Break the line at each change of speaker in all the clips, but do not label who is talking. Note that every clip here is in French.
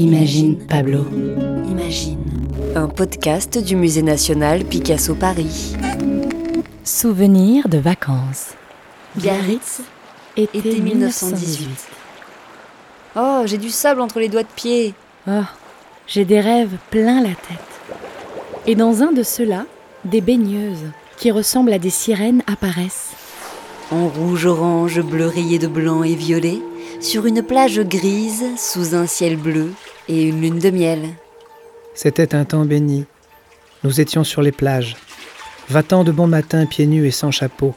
Imagine Pablo.
Imagine. Un podcast du Musée national Picasso Paris.
Souvenirs de vacances.
Biarritz,
été,
été 1918. Oh, j'ai du sable entre les doigts de pied.
Oh, j'ai des rêves plein la tête. Et dans un de ceux-là, des baigneuses qui ressemblent à des sirènes apparaissent.
En rouge, orange, bleu rayé de blanc et violet, sur une plage grise, sous un ciel bleu et une lune de miel.
C'était un temps béni. Nous étions sur les plages. Va-t'en de bon matin pieds nus et sans chapeau,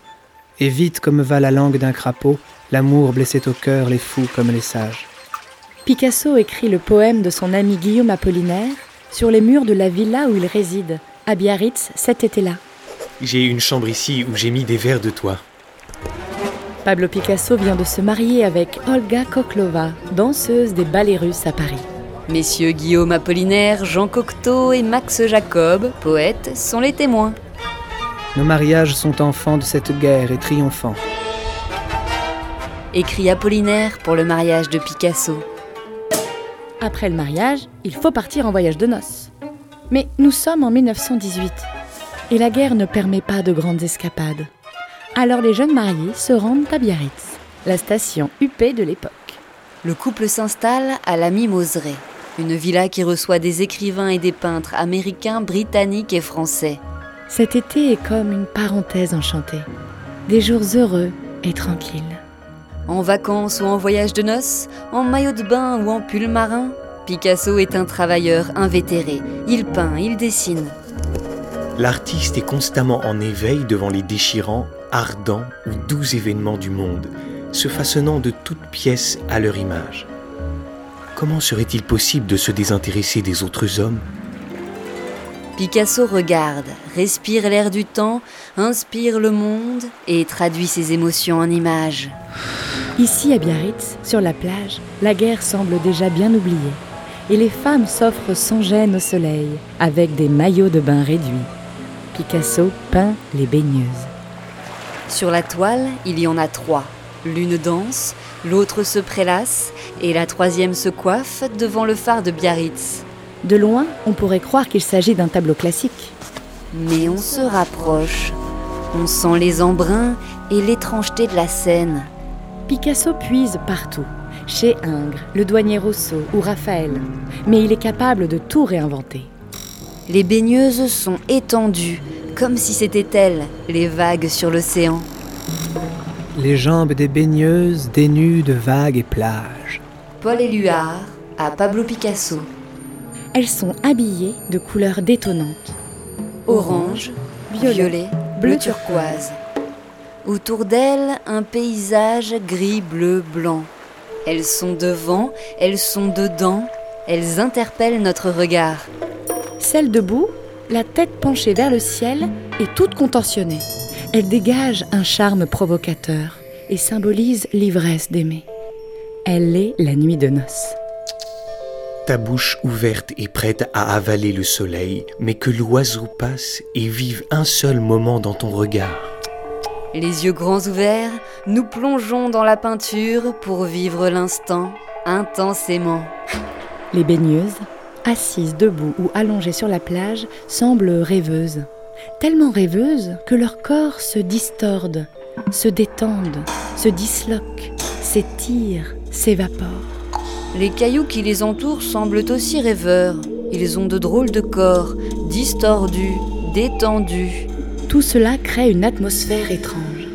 et vite comme va la langue d'un crapaud, l'amour blessait au cœur les fous comme les sages.
Picasso écrit le poème de son ami Guillaume Apollinaire sur les murs de la villa où il réside, à Biarritz, cet été-là.
J'ai une chambre ici où j'ai mis des vers de toi.
Pablo Picasso vient de se marier avec Olga Koklova, danseuse des ballets russes à Paris.
Messieurs Guillaume Apollinaire, Jean Cocteau et Max Jacob, poètes, sont les témoins.
Nos mariages sont enfants de cette guerre et triomphants.
Écrit Apollinaire pour le mariage de Picasso.
Après le mariage, il faut partir en voyage de noces. Mais nous sommes en 1918 et la guerre ne permet pas de grandes escapades. Alors les jeunes mariés se rendent à Biarritz, la station huppée de l'époque.
Le couple s'installe à la Mimoseraie, une villa qui reçoit des écrivains et des peintres américains, britanniques et français.
Cet été est comme une parenthèse enchantée. Des jours heureux et tranquilles.
En vacances ou en voyage de noces, en maillot de bain ou en pull marin, Picasso est un travailleur invétéré. Il peint, il dessine.
L'artiste est constamment en éveil devant les déchirants, ardents ou doux événements du monde, se façonnant de toutes pièces à leur image. Comment serait-il possible de se désintéresser des autres hommes?
Picasso regarde, respire l'air du temps, inspire le monde et traduit ses émotions en images.
Ici à Biarritz, sur la plage, la guerre semble déjà bien oubliée. Et les femmes s'offrent sans gêne au soleil, avec des maillots de bain réduits. Picasso peint les baigneuses.
Sur la toile, il y en a trois. L'une danse, l'autre se prélasse et la troisième se coiffe devant le phare de Biarritz.
De loin, on pourrait croire qu'il s'agit d'un tableau classique.
Mais on se rapproche. On sent les embruns et l'étrangeté de la scène.
Picasso puise partout, chez Ingres, le douanier Rousseau ou Raphaël, mais il est capable de tout réinventer.
Les baigneuses sont étendues, comme si c'était elles, les vagues sur l'océan.
Les jambes des baigneuses dénues de vagues et plages.
Paul Éluard à Pablo Picasso.
Elles sont habillées de couleurs détonnantes.
Orange, violet, bleu turquoise. Autour d'elles, un paysage gris, bleu, blanc. Elles sont devant, elles sont dedans, elles interpellent notre regard.
Celle debout, la tête penchée vers le ciel, est toute contentionnée. Elle dégage un charme provocateur et symbolise l'ivresse d'aimer. Elle est la nuit de noces.
Ta bouche ouverte est prête à avaler le soleil, mais que l'oiseau passe et vive un seul moment dans ton regard.
Les yeux grands ouverts, nous plongeons dans la peinture pour vivre l'instant intensément.
Les baigneuses, assises debout ou allongées sur la plage, semblent rêveuses. Tellement rêveuses que leur corps se distorde, se détendent, se disloquent, s'étirent, s'évaporent.
Les cailloux qui les entourent semblent aussi rêveurs. Ils ont de drôles de corps, distordus, détendus.
Tout cela crée une atmosphère étrange.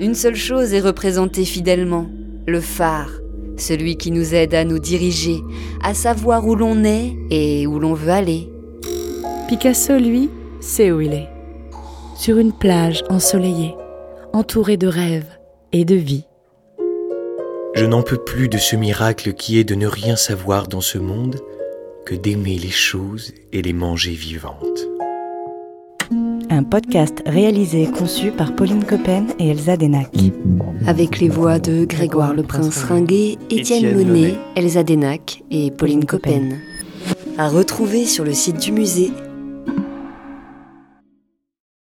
Une seule chose est représentée fidèlement, le phare, celui qui nous aide à nous diriger, à savoir où l'on est et où l'on veut aller.
Picasso, lui, sait où il est. Sur une plage ensoleillée, entourée de rêves et de vie.
Je n'en peux plus de ce miracle qui est de ne rien savoir dans ce monde que d'aimer les choses et les manger vivantes.
Un podcast réalisé et conçu par Pauline Coppen et Elsa Denac.
Avec les voix de Grégoire le Prince Ringuet, Étienne
Monet.
Elsa Denac et Pauline Coppen. À retrouver sur le site du musée